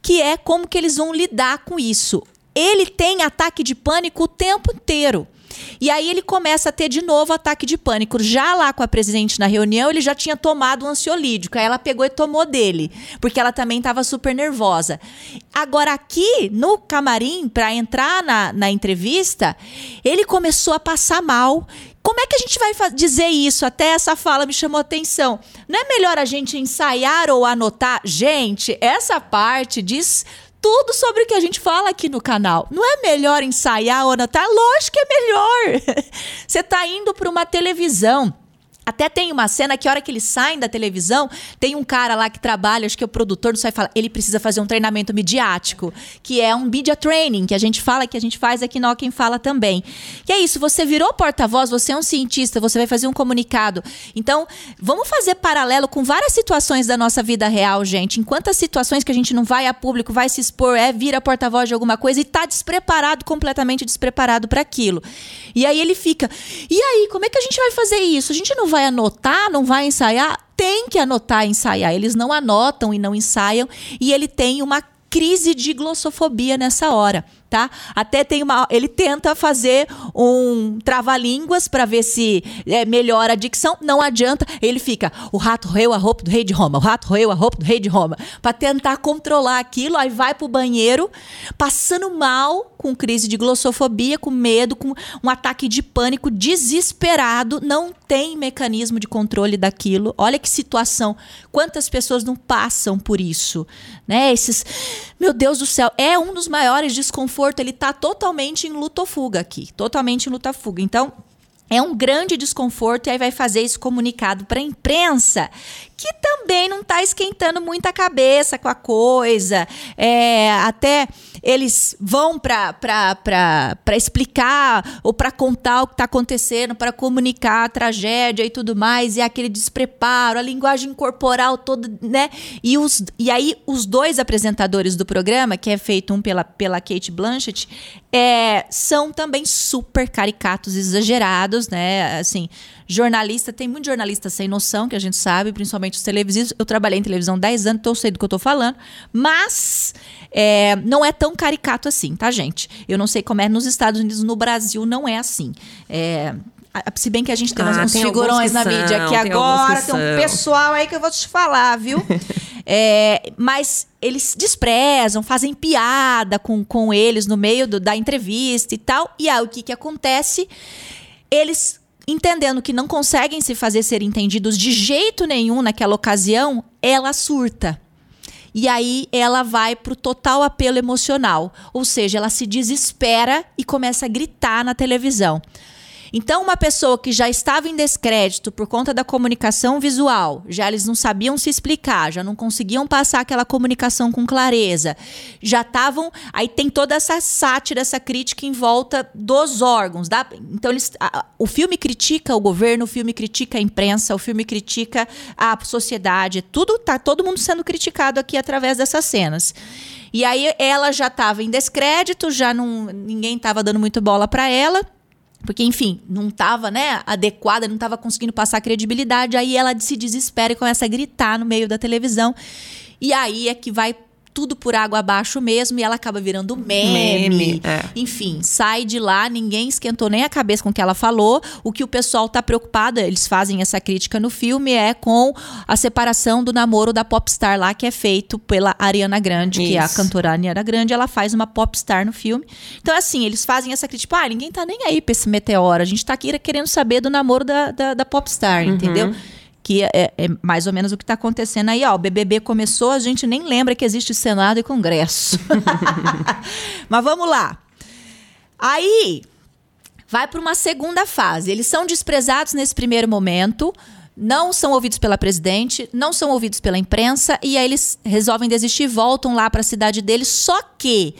que é como que eles vão lidar com isso. Ele tem ataque de pânico o tempo inteiro. E aí ele começa a ter de novo ataque de pânico. Já lá com a presidente na reunião, ele já tinha tomado um ansiolítico. Aí ela pegou e tomou dele, porque ela também estava super nervosa. Agora aqui no camarim, para entrar na, na entrevista, ele começou a passar mal. Como é que a gente vai dizer isso? Até essa fala me chamou atenção. Não é melhor a gente ensaiar ou anotar? Gente, essa parte diz tudo sobre o que a gente fala aqui no canal. Não é melhor ensaiar ou anotar? Lógico que é melhor. Você está indo para uma televisão até tem uma cena que a hora que eles saem da televisão, tem um cara lá que trabalha, acho que é o produtor do sai fala, ele precisa fazer um treinamento midiático, que é um media training, que a gente fala, que a gente faz aqui no Quem Fala também. E é isso, você virou porta-voz, você é um cientista, você vai fazer um comunicado. Então, vamos fazer paralelo com várias situações da nossa vida real, gente. Em quantas situações que a gente não vai a público, vai se expor, é vira porta-voz de alguma coisa e tá despreparado, completamente despreparado para aquilo. E aí ele fica, e aí, como é que a gente vai fazer isso? A gente não vai vai anotar, não vai ensaiar? Tem que anotar e ensaiar. Eles não anotam e não ensaiam. E ele tem uma crise de glossofobia nessa hora tá? Até tem uma. Ele tenta fazer um trava-línguas para ver se é, melhora a dicção. Não adianta. Ele fica. O rato roeu a roupa do rei de Roma. O rato roeu a roupa do rei de Roma. Para tentar controlar aquilo. Aí vai pro banheiro, passando mal, com crise de glossofobia, com medo, com um ataque de pânico, desesperado. Não tem mecanismo de controle daquilo. Olha que situação. Quantas pessoas não passam por isso, né? Esses. Meu Deus do céu. É um dos maiores desconfortos desconforto, ele está totalmente em luta ou fuga aqui, totalmente em luta ou fuga. Então, é um grande desconforto e aí vai fazer esse comunicado para a imprensa, que também não está esquentando muita cabeça com a coisa. É, até eles vão para explicar ou para contar o que está acontecendo, para comunicar a tragédia e tudo mais, e aquele despreparo, a linguagem corporal toda, né? E, os, e aí os dois apresentadores do programa, que é feito um pela, pela Kate Blanchett, é, são também super caricatos, exagerados, né? Assim, jornalista, tem muito jornalista sem noção, que a gente sabe, principalmente os televisivos. Eu trabalhei em televisão 10 anos, então eu sei do que eu tô falando, mas é, não é tão caricato assim, tá, gente? Eu não sei como é nos Estados Unidos, no Brasil não é assim. É, se bem que a gente tem ah, uns tem figurões na mídia aqui agora, tem um pessoal aí que eu vou te falar, viu? é, mas eles desprezam, fazem piada com, com eles no meio do, da entrevista e tal. E aí o que, que acontece? Eles entendendo que não conseguem se fazer ser entendidos de jeito nenhum naquela ocasião, ela surta. E aí ela vai pro total apelo emocional, ou seja, ela se desespera e começa a gritar na televisão. Então, uma pessoa que já estava em descrédito por conta da comunicação visual, já eles não sabiam se explicar, já não conseguiam passar aquela comunicação com clareza, já estavam. Aí tem toda essa sátira, essa crítica em volta dos órgãos. Da, então, eles, a, o filme critica o governo, o filme critica a imprensa, o filme critica a sociedade. Tudo tá todo mundo sendo criticado aqui através dessas cenas. E aí ela já estava em descrédito, já não ninguém estava dando muito bola para ela. Porque, enfim, não estava né, adequada, não estava conseguindo passar credibilidade. Aí ela se desespera e começa a gritar no meio da televisão. E aí é que vai tudo por água abaixo mesmo e ela acaba virando meme. meme é. Enfim, sai de lá, ninguém esquentou nem a cabeça com o que ela falou. O que o pessoal tá preocupado, eles fazem essa crítica no filme, é com a separação do namoro da popstar lá, que é feito pela Ariana Grande, Isso. que é a cantora Ariana Grande, ela faz uma popstar no filme. Então, assim, eles fazem essa crítica, tipo, ah, ninguém tá nem aí pra esse meteoro, a gente tá aqui querendo saber do namoro da, da, da popstar, uhum. entendeu? Que é, é, mais ou menos o que está acontecendo aí. Ó, o BBB começou, a gente nem lembra que existe Senado e Congresso. Mas vamos lá. Aí vai para uma segunda fase. Eles são desprezados nesse primeiro momento, não são ouvidos pela presidente, não são ouvidos pela imprensa, e aí eles resolvem desistir voltam lá para a cidade deles. Só que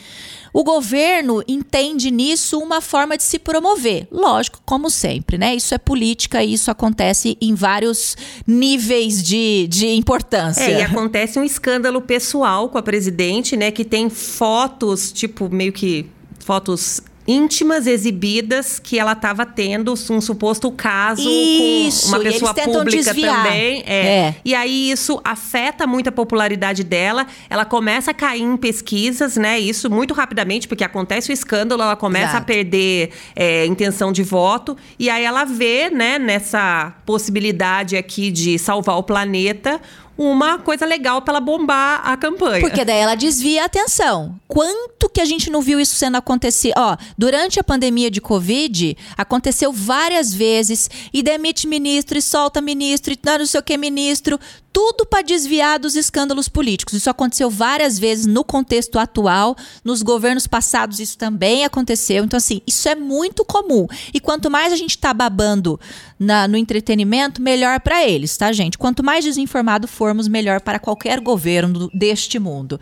o governo entende nisso uma forma de se promover. Lógico, como sempre, né? Isso é política e isso acontece em vários níveis de, de importância. É, e acontece um escândalo pessoal com a presidente, né? Que tem fotos, tipo, meio que fotos íntimas exibidas que ela estava tendo um suposto caso isso, com uma pessoa pública desviar. também. É. é. E aí isso afeta muito a popularidade dela. Ela começa a cair em pesquisas, né? Isso muito rapidamente, porque acontece o escândalo, ela começa Exato. a perder é, intenção de voto. E aí ela vê, né, nessa possibilidade aqui de salvar o planeta, uma coisa legal para ela bombar a campanha. Porque daí ela desvia a atenção. Quanto que a gente não viu isso sendo acontecer? Ó, durante a pandemia de Covid, aconteceu várias vezes e demite ministro e solta ministro e não sei o que ministro tudo para desviar dos escândalos políticos. Isso aconteceu várias vezes no contexto atual, nos governos passados isso também aconteceu. Então, assim, isso é muito comum. E quanto mais a gente está babando na, no entretenimento, melhor para eles, tá, gente? Quanto mais desinformado formos, melhor para qualquer governo deste mundo.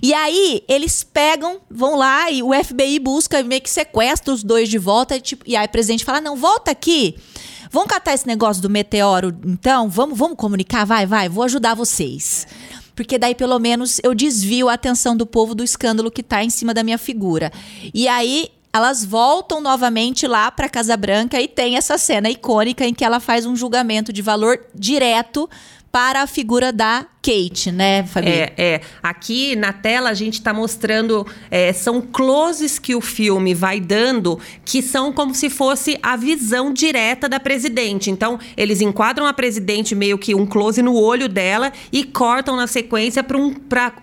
E aí, eles pegam, vão lá e o FBI busca meio que sequestra os dois de volta. E, tipo, e aí o presidente fala: não, volta aqui. Vamos catar esse negócio do meteoro, então? Vamos, vamos comunicar? Vai, vai, vou ajudar vocês. Porque daí, pelo menos, eu desvio a atenção do povo do escândalo que está em cima da minha figura. E aí, elas voltam novamente lá para Casa Branca e tem essa cena icônica em que ela faz um julgamento de valor direto para a figura da Kate, né, Fabi? É, é. Aqui na tela a gente está mostrando, é, são closes que o filme vai dando, que são como se fosse a visão direta da presidente. Então, eles enquadram a presidente meio que um close no olho dela e cortam na sequência para um,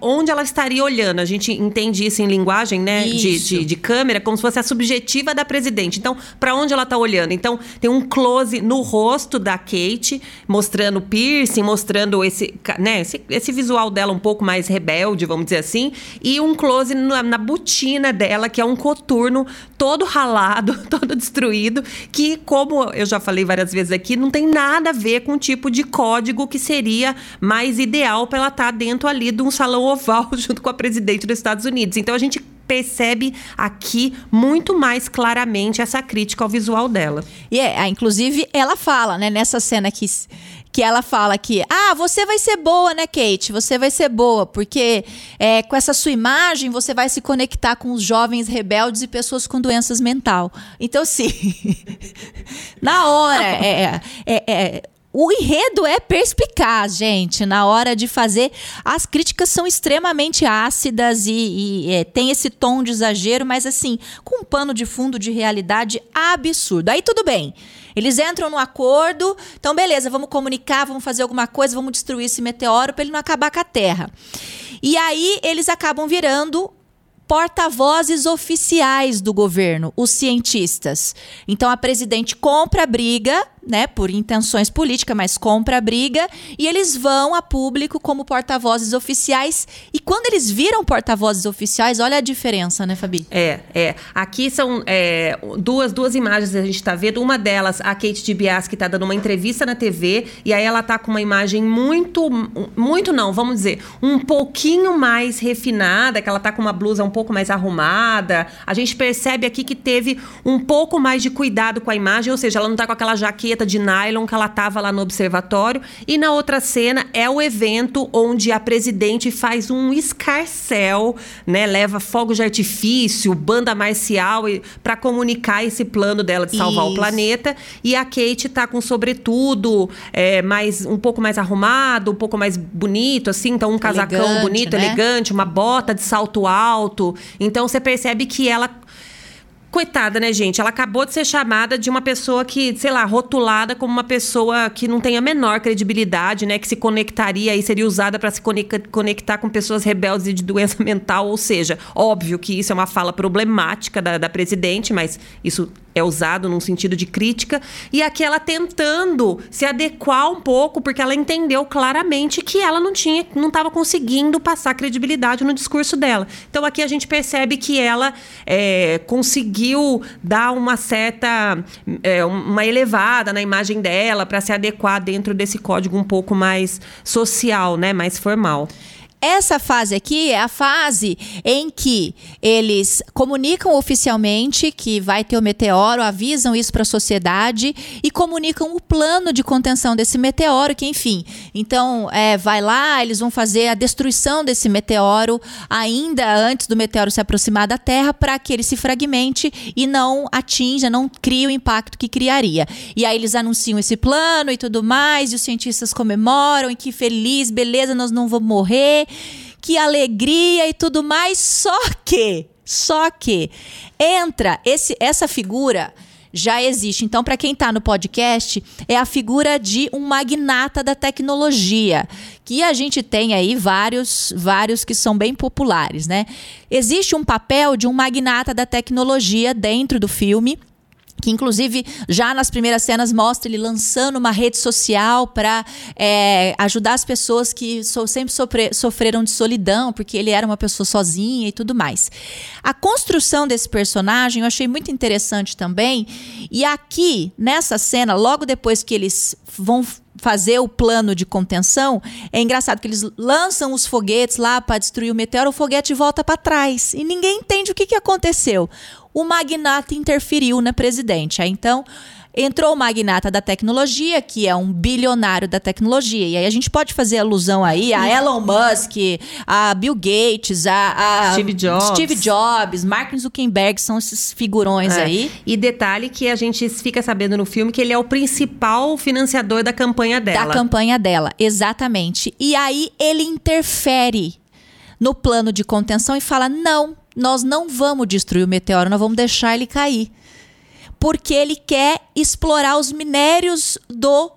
onde ela estaria olhando. A gente entende isso em linguagem, né, de, de, de, câmera, como se fosse a subjetiva da presidente. Então, para onde ela está olhando? Então, tem um close no rosto da Kate, mostrando o piercing, mostrando esse, né, esse, esse visual dela um pouco mais rebelde, vamos dizer assim, e um close na, na botina dela, que é um coturno todo ralado, todo destruído, que, como eu já falei várias vezes aqui, não tem nada a ver com o tipo de código que seria mais ideal para ela estar tá dentro ali de um salão oval junto com a presidente dos Estados Unidos. Então a gente percebe aqui muito mais claramente essa crítica ao visual dela. E é, inclusive ela fala, né, nessa cena que que ela fala que, ah, você vai ser boa, né, Kate? Você vai ser boa, porque é, com essa sua imagem você vai se conectar com os jovens rebeldes e pessoas com doenças mental. Então, sim, na hora, é, é, é, o enredo é perspicaz, gente, na hora de fazer. As críticas são extremamente ácidas e, e é, tem esse tom de exagero, mas assim, com um pano de fundo de realidade absurdo. Aí tudo bem. Eles entram no acordo, então beleza, vamos comunicar, vamos fazer alguma coisa, vamos destruir esse meteoro para ele não acabar com a Terra. E aí eles acabam virando porta-vozes oficiais do governo, os cientistas. Então a presidente compra a briga né, por intenções políticas, mas compra a briga e eles vão a público como porta-vozes oficiais. E quando eles viram porta-vozes oficiais, olha a diferença, né, Fabi? É, é. Aqui são é, duas, duas imagens que a gente está vendo. Uma delas, a Kate DiBiase, que está dando uma entrevista na TV, e aí ela tá com uma imagem muito, muito não, vamos dizer, um pouquinho mais refinada, que ela tá com uma blusa um pouco mais arrumada. A gente percebe aqui que teve um pouco mais de cuidado com a imagem, ou seja, ela não tá com aquela jaqueta jaqueta de nylon que ela estava lá no observatório. E na outra cena é o evento onde a presidente faz um escarcel, né? Leva fogo de artifício, banda marcial para comunicar esse plano dela de salvar Isso. o planeta. E a Kate tá com sobretudo é, mais um pouco mais arrumado, um pouco mais bonito, assim. Então um casacão elegante, bonito, né? elegante, uma bota de salto alto. Então você percebe que ela Coitada, né, gente? Ela acabou de ser chamada de uma pessoa que, sei lá, rotulada como uma pessoa que não tem a menor credibilidade, né? Que se conectaria e seria usada para se conectar com pessoas rebeldes e de doença mental. Ou seja, óbvio que isso é uma fala problemática da, da presidente, mas isso é usado num sentido de crítica, e aqui ela tentando se adequar um pouco, porque ela entendeu claramente que ela não tinha, não estava conseguindo passar credibilidade no discurso dela. Então aqui a gente percebe que ela é, conseguiu dar uma certa, é, uma elevada na imagem dela para se adequar dentro desse código um pouco mais social, né, mais formal. Essa fase aqui é a fase em que eles comunicam oficialmente que vai ter o meteoro, avisam isso para a sociedade e comunicam o plano de contenção desse meteoro, que enfim, então é, vai lá, eles vão fazer a destruição desse meteoro ainda antes do meteoro se aproximar da Terra para que ele se fragmente e não atinja, não crie o impacto que criaria. E aí eles anunciam esse plano e tudo mais, e os cientistas comemoram e que feliz, beleza, nós não vamos morrer que alegria e tudo mais. Só que, só que entra esse, essa figura já existe. Então, para quem está no podcast, é a figura de um magnata da tecnologia, que a gente tem aí vários, vários que são bem populares, né? Existe um papel de um magnata da tecnologia dentro do filme que inclusive já nas primeiras cenas mostra ele lançando uma rede social para é, ajudar as pessoas que so, sempre sofre, sofreram de solidão, porque ele era uma pessoa sozinha e tudo mais. A construção desse personagem eu achei muito interessante também. E aqui, nessa cena, logo depois que eles vão fazer o plano de contenção, é engraçado que eles lançam os foguetes lá para destruir o meteoro, o foguete volta para trás e ninguém entende o que, que aconteceu o magnata interferiu na presidente. Aí, então, entrou o magnata da tecnologia, que é um bilionário da tecnologia. E aí a gente pode fazer alusão aí a Elon Musk, a Bill Gates, a, a Steve Jobs. Steve Jobs, Mark Zuckerberg, são esses figurões é. aí. E detalhe que a gente fica sabendo no filme que ele é o principal financiador da campanha dela. Da campanha dela, exatamente. E aí ele interfere no plano de contenção e fala: não, nós não vamos destruir o meteoro, nós vamos deixar ele cair. Porque ele quer explorar os minérios do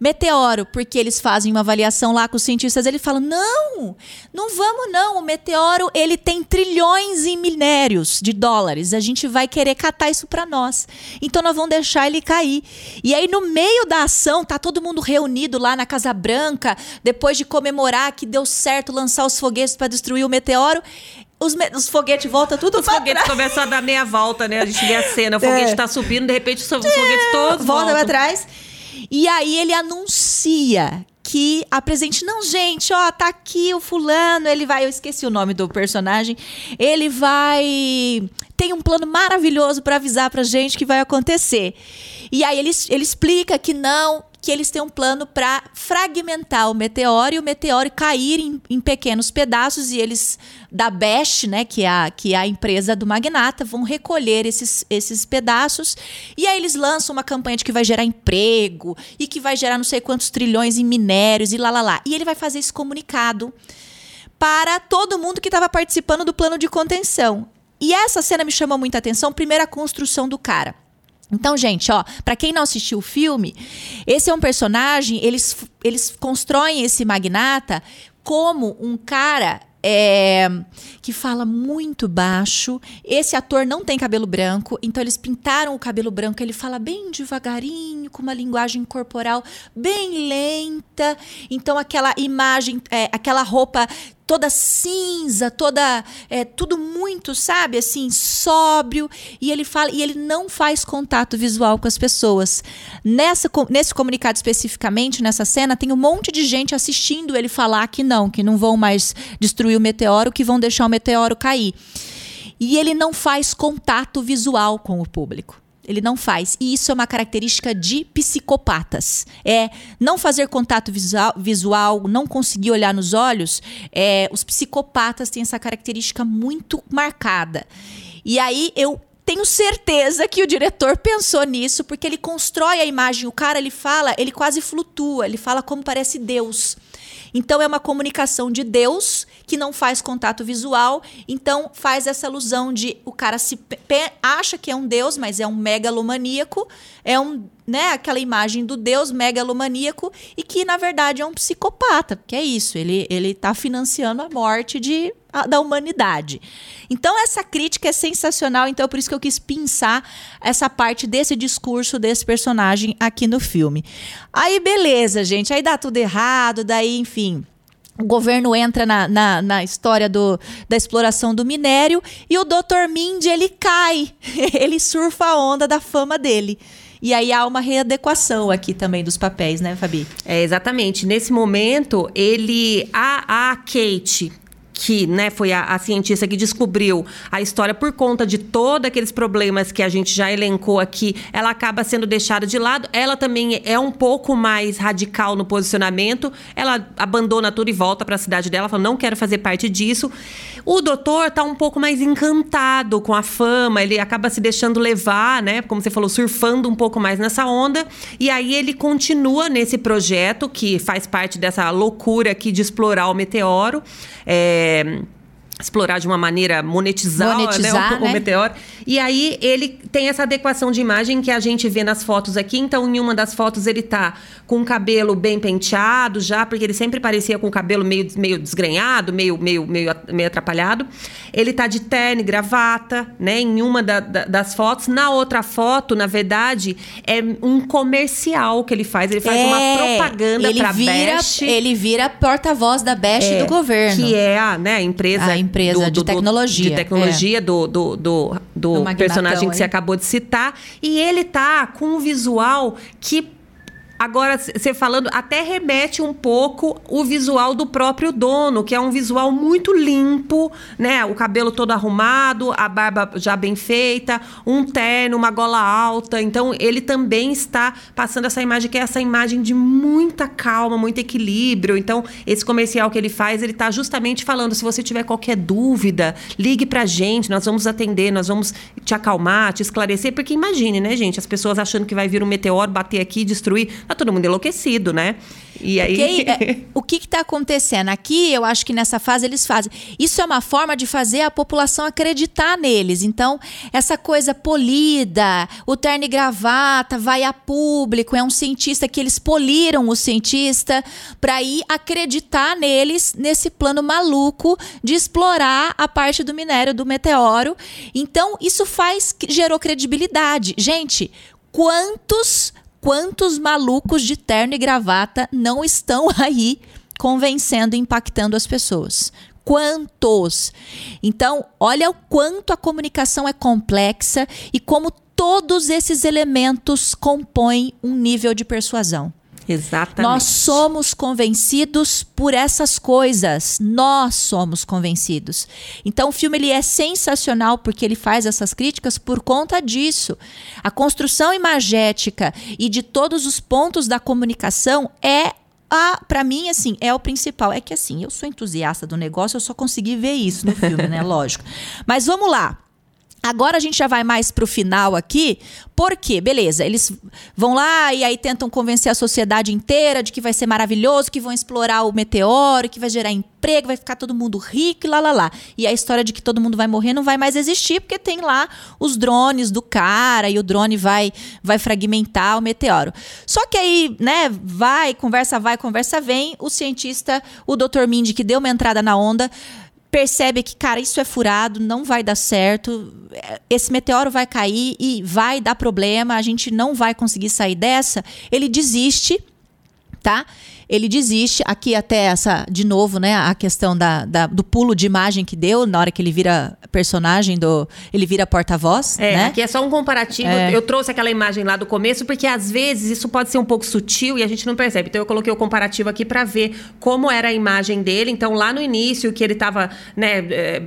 meteoro, porque eles fazem uma avaliação lá com os cientistas, ele fala: "Não, não vamos não, o meteoro, ele tem trilhões em minérios de dólares. A gente vai querer catar isso para nós. Então nós vamos deixar ele cair". E aí no meio da ação, tá todo mundo reunido lá na Casa Branca, depois de comemorar que deu certo lançar os foguetes para destruir o meteoro, os, os foguetes voltam tudo Os foguetes trás. começam a dar meia volta, né? A gente vê a cena, o foguete é. tá subindo, de repente os, foguetes todos voltam. Volta pra trás. E aí ele anuncia que a presente, não, gente, ó, tá aqui o fulano, ele vai, eu esqueci o nome do personagem, ele vai tem um plano maravilhoso para avisar pra gente que vai acontecer. E aí ele, ele explica que não, que eles têm um plano para fragmentar o meteoro e o meteoro cair em, em, pequenos pedaços e eles da Best, né, que é a, que é a empresa do magnata, vão recolher esses, esses pedaços e aí eles lançam uma campanha de que vai gerar emprego e que vai gerar não sei quantos trilhões em minérios e lá lá lá. E ele vai fazer esse comunicado para todo mundo que estava participando do plano de contenção. E essa cena me chamou muita atenção, primeiro a construção do cara. Então, gente, ó, para quem não assistiu o filme, esse é um personagem, eles, eles constroem esse magnata como um cara é, que fala muito baixo. Esse ator não tem cabelo branco, então eles pintaram o cabelo branco. Ele fala bem devagarinho, com uma linguagem corporal bem lenta. Então aquela imagem, é, aquela roupa toda cinza, toda é, tudo muito, sabe, assim, sóbrio. E ele fala e ele não faz contato visual com as pessoas. Nessa nesse comunicado especificamente nessa cena tem um monte de gente assistindo ele falar que não, que não vão mais destruir o meteoro, que vão deixar o meteoro cair. E ele não faz contato visual com o público. Ele não faz. E isso é uma característica de psicopatas. É não fazer contato visual, visual não conseguir olhar nos olhos. É, os psicopatas têm essa característica muito marcada. E aí eu tenho certeza que o diretor pensou nisso, porque ele constrói a imagem. O cara, ele fala, ele quase flutua, ele fala como parece Deus. Então é uma comunicação de Deus que não faz contato visual, então faz essa alusão de o cara se acha que é um Deus, mas é um megalomaníaco, é um né, aquela imagem do Deus megalomaníaco e que na verdade é um psicopata, que é isso, ele ele está financiando a morte de a, da humanidade. Então essa crítica é sensacional, então é por isso que eu quis pensar essa parte desse discurso desse personagem aqui no filme. Aí beleza, gente, aí dá tudo errado, daí enfim, o governo entra na, na, na, história do, da exploração do minério e o Dr. Mindy ele cai, ele surfa a onda da fama dele. E aí há uma readequação aqui também dos papéis, né, Fabi? É, exatamente. Nesse momento, ele. A, a Kate, que né, foi a, a, cientista que descobriu a história por conta de todos aqueles problemas que a gente já elencou aqui, ela acaba sendo deixada de lado. Ela também é um pouco mais radical no posicionamento. Ela abandona tudo e volta para a cidade dela, fala: não quero fazer parte disso. O doutor está um pouco mais encantado com a fama, ele acaba se deixando levar, né? Como você falou, surfando um pouco mais nessa onda. E aí ele continua nesse projeto que faz parte dessa loucura aqui de explorar o meteoro. É, é explorar de uma maneira monetizar, Monetizar, né, o, né? o meteoro. E aí ele tem essa adequação de imagem que a gente vê nas fotos aqui. Então, em uma das fotos ele tá com o cabelo bem penteado já, porque ele sempre parecia com o cabelo meio, meio desgrenhado, meio, meio, meio, meio atrapalhado. Ele tá de terno e gravata, né, em uma da- da- das fotos. Na outra foto, na verdade, é um comercial que ele faz. Ele faz uma propaganda É, ele pra vira, Best. Ele vira porta-voz da Best É, do governo. Que é a, né, a empresa, A empresa de tecnologia, de tecnologia do, do, do, do Do personagem que você acabou de citar. E ele tá com um visual que. Agora, você falando, até remete um pouco o visual do próprio dono, que é um visual muito limpo, né? O cabelo todo arrumado, a barba já bem feita, um terno, uma gola alta. Então, ele também está passando essa imagem, que é essa imagem de muita calma, muito equilíbrio. Então, esse comercial que ele faz, ele está justamente falando: se você tiver qualquer dúvida, ligue pra gente, nós vamos atender, nós vamos te acalmar, te esclarecer. Porque imagine, né, gente, as pessoas achando que vai vir um meteoro, bater aqui, destruir. Tá todo mundo enlouquecido, né? E aí. É, o que está acontecendo? Aqui, eu acho que nessa fase eles fazem. Isso é uma forma de fazer a população acreditar neles. Então, essa coisa polida, o terno e gravata, vai a público, é um cientista que eles poliram o cientista para ir acreditar neles nesse plano maluco de explorar a parte do minério do meteoro. Então, isso faz gerou credibilidade. Gente, quantos quantos malucos de terno e gravata não estão aí convencendo e impactando as pessoas? Quantos? Então, olha o quanto a comunicação é complexa e como todos esses elementos compõem um nível de persuasão. Exatamente. Nós somos convencidos por essas coisas. Nós somos convencidos. Então o filme ele é sensacional porque ele faz essas críticas por conta disso. A construção imagética e de todos os pontos da comunicação é a, para mim, assim, é o principal. É que assim, eu sou entusiasta do negócio, eu só consegui ver isso no filme, né? Lógico. Mas vamos lá. Agora a gente já vai mais pro final aqui, porque, beleza, eles vão lá e aí tentam convencer a sociedade inteira de que vai ser maravilhoso, que vão explorar o meteoro, que vai gerar emprego, vai ficar todo mundo rico e lá lá lá. E a história de que todo mundo vai morrer não vai mais existir, porque tem lá os drones do cara e o drone vai vai fragmentar o meteoro. Só que aí, né, vai, conversa vai, conversa vem, o cientista, o Dr. Mindy, que deu uma entrada na onda, percebe que, cara, isso é furado, não vai dar certo, esse meteoro vai cair e vai dar problema, a gente não vai conseguir sair dessa, ele desiste, tá? Ele desiste, aqui até essa, de novo, né, a questão da, da- do pulo de imagem que deu, na hora que ele vira personagem do. Ele vira porta-voz, É, né? aqui é só um comparativo. É. Eu trouxe aquela imagem lá do começo, porque às vezes isso pode ser um pouco sutil e a gente não percebe. Então eu coloquei o comparativo aqui para ver como era a imagem dele. Então, lá no início, que ele tava né, é,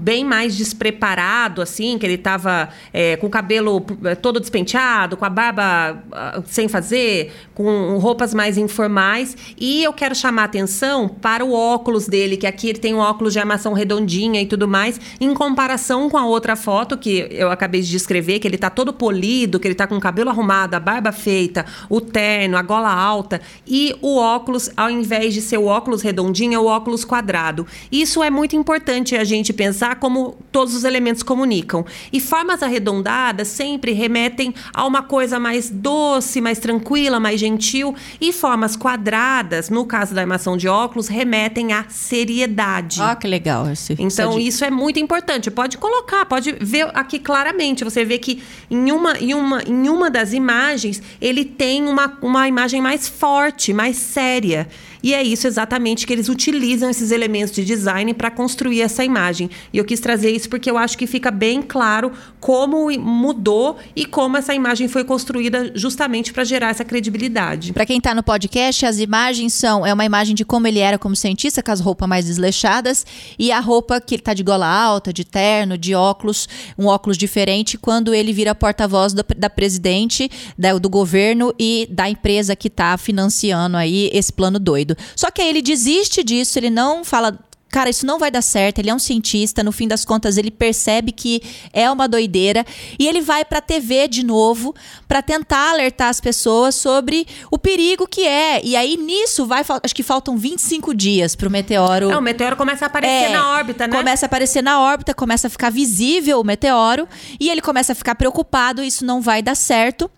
bem mais despreparado, assim, que ele tava é, com o cabelo é, todo despenteado, com a barba ah, sem fazer, com roupas mais informais. E eu quero chamar atenção para o óculos dele, que aqui ele tem um óculos de armação redondinha e tudo mais, em comparação com a outra foto que eu acabei de descrever, que ele tá todo polido, que ele tá com o cabelo arrumado, a barba feita, o terno, a gola alta e o óculos, ao invés de ser o óculos redondinho, é o óculos quadrado. Isso é muito importante a gente pensar como todos os elementos comunicam. E formas arredondadas sempre remetem a uma coisa mais doce, mais tranquila, mais gentil, e formas quadradas, no caso da armação de óculos, remetem à seriedade. Ó, que legal esse Então, isso é muito importante. Pode colocar, pode ver aqui claramente. Você vê que em uma, em uma, em uma das imagens, ele tem uma, uma imagem mais forte, mais séria. E é isso exatamente que eles utilizam esses elementos de design para construir essa imagem. E eu quis trazer isso porque eu acho que fica bem claro como mudou e como essa imagem foi construída justamente para gerar essa credibilidade. Para quem tá no podcast, as imagens são é uma imagem de como ele era como cientista, com as roupas mais desleixadas, e a roupa que ele tá de gola alta, de terno, de óculos, um óculos diferente, quando ele vira porta-voz da presidente, da- do governo e da empresa que tá financiando aí esse plano doido. Só que aí ele desiste disso, ele não fala cara, isso não vai dar certo. Ele é um cientista, no fim das contas ele percebe que é uma doideira e ele vai para a TV de novo para tentar alertar as pessoas sobre o perigo que é. E aí nisso vai, acho que faltam 25 dias pro meteoro. Não, o meteoro começa a aparecer é, na órbita, né? Começa a aparecer na órbita, começa a ficar visível o meteoro e ele começa a ficar preocupado, isso não vai dar certo.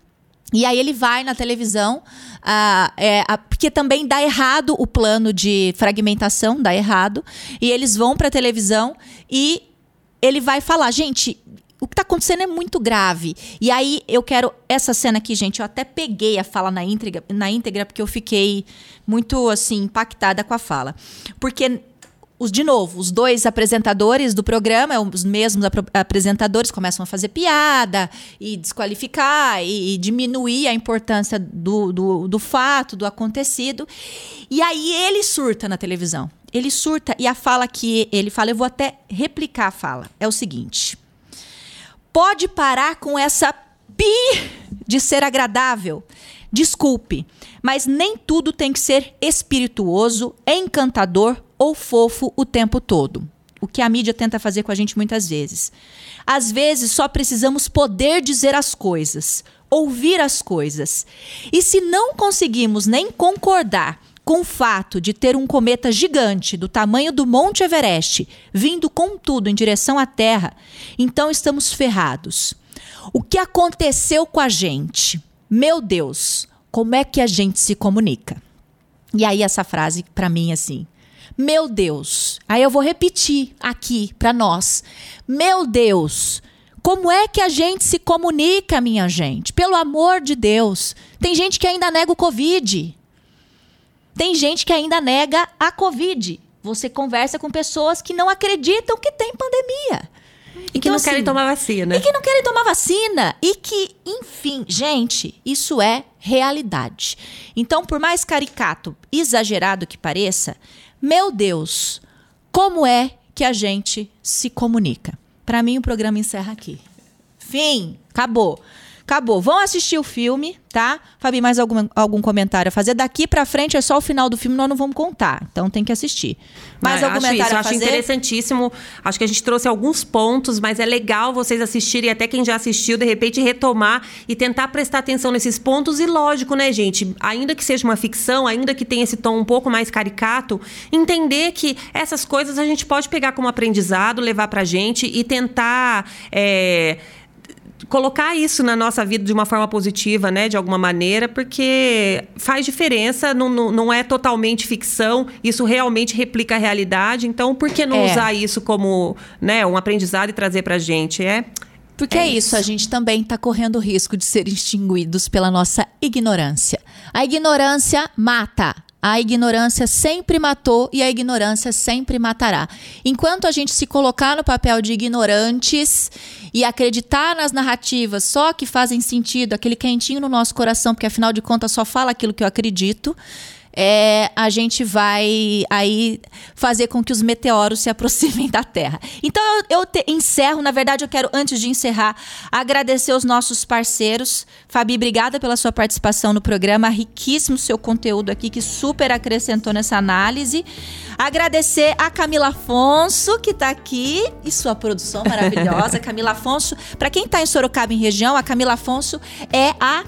E aí ele vai na televisão, ah, é, porque também dá errado o plano de fragmentação, dá errado. E eles vão para a televisão e ele vai falar, gente, o que está acontecendo é muito grave. E aí eu quero essa cena aqui, gente. Eu até peguei a fala na íntegra, na íntegra porque eu fiquei muito assim impactada com a fala, porque os de novo, os dois apresentadores do programa, os mesmos ap apresentadores, começam a fazer piada e desqualificar e, e diminuir a importância do, do, do, fato, do acontecido. E aí ele surta na televisão. Ele surta e a fala que ele fala, eu vou até replicar a fala. É o seguinte: pode parar com essa pi de ser agradável. Desculpe, mas nem tudo tem que ser espirituoso, encantador ou fofo o tempo todo. O que a mídia tenta fazer com a gente muitas vezes. Às vezes só precisamos poder dizer as coisas, ouvir as coisas. E se não conseguimos nem concordar com o fato de ter um cometa gigante do tamanho do Monte Everest vindo com tudo em direção à Terra, então estamos ferrados. O que aconteceu com a gente? Meu Deus, como é que a gente se comunica? E aí essa frase para mim assim, meu Deus. Aí eu vou repetir aqui para nós. Meu Deus. Como é que a gente se comunica, minha gente? Pelo amor de Deus. Tem gente que ainda nega o Covid. Tem gente que ainda nega a Covid. Você conversa com pessoas que não acreditam que tem pandemia. E que então, não assim, querem tomar vacina. E que não querem tomar vacina. E que, enfim, gente, isso é realidade. Então, por mais caricato, exagerado que pareça, meu Deus, como é que a gente se comunica? Para mim, o programa encerra aqui. Fim, acabou. Acabou. Vão assistir o filme, tá? Fabi, mais algum, algum comentário a fazer? Daqui pra frente é só o final do filme, nós não vamos contar. Então tem que assistir. Mais algum comentário isso, a fazer? Acho interessantíssimo. Acho que a gente trouxe alguns pontos, mas é legal vocês assistirem, até quem já assistiu, de repente retomar e tentar prestar atenção nesses pontos. E lógico, né, gente? Ainda que seja uma ficção, ainda que tenha esse tom um pouco mais caricato, entender que essas coisas a gente pode pegar como aprendizado, levar pra gente e tentar. É, colocar isso na nossa vida de uma forma positiva, né, de alguma maneira, porque faz diferença, não, não, não é totalmente ficção, isso realmente replica a realidade, então por que não é. usar isso como né, um aprendizado e trazer pra gente? É. Porque é, é isso, a gente também está correndo o risco de ser extinguidos pela nossa ignorância. A ignorância mata. A ignorância sempre matou e a ignorância sempre matará. Enquanto a gente se colocar no papel de ignorantes e acreditar nas narrativas só que fazem sentido, aquele quentinho no nosso coração, porque afinal de contas só fala aquilo que eu acredito, é, a gente vai aí fazer com que os meteoros se aproximem da Terra. Então eu, eu te, encerro, na verdade eu quero, antes de encerrar, agradecer os nossos parceiros. Fabi, obrigada pela sua participação no programa, riquíssimo seu conteúdo aqui, que super acrescentou nessa análise. Agradecer a Camila Afonso, que está aqui, e sua produção maravilhosa. Camila Afonso, para quem está em Sorocaba, em região, a Camila Afonso é a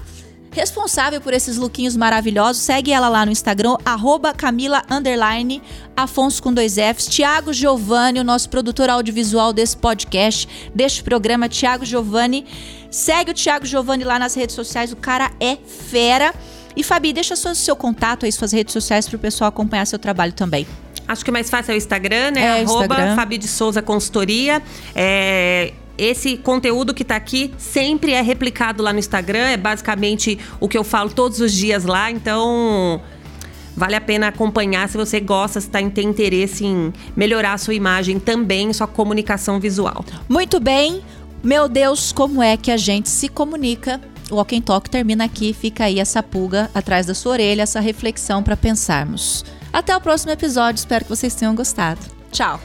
responsável por esses lookinhos maravilhosos. Segue ela lá no Instagram, arroba Camila underline, Afonso com dois Fs. Tiago Giovanni, o nosso produtor audiovisual desse podcast, deste programa, Tiago Giovanni. Segue o Tiago Giovanni lá nas redes sociais, o cara é fera. E Fabi, deixa seu, seu contato aí, suas redes sociais para o pessoal acompanhar seu trabalho também. Acho que o mais fácil é o Instagram, né? É, Arroba Instagram. Fabi de Souza Consultoria. É, esse conteúdo que está aqui sempre é replicado lá no Instagram, é basicamente o que eu falo todos os dias lá, então vale a pena acompanhar se você gosta, se tá, tem interesse em melhorar a sua imagem também, sua comunicação visual. Muito bem. Meu Deus, como é que a gente se comunica? O Walking Talk termina aqui, fica aí essa pulga atrás da sua orelha, essa reflexão para pensarmos. Até o próximo episódio, espero que vocês tenham gostado. Tchau!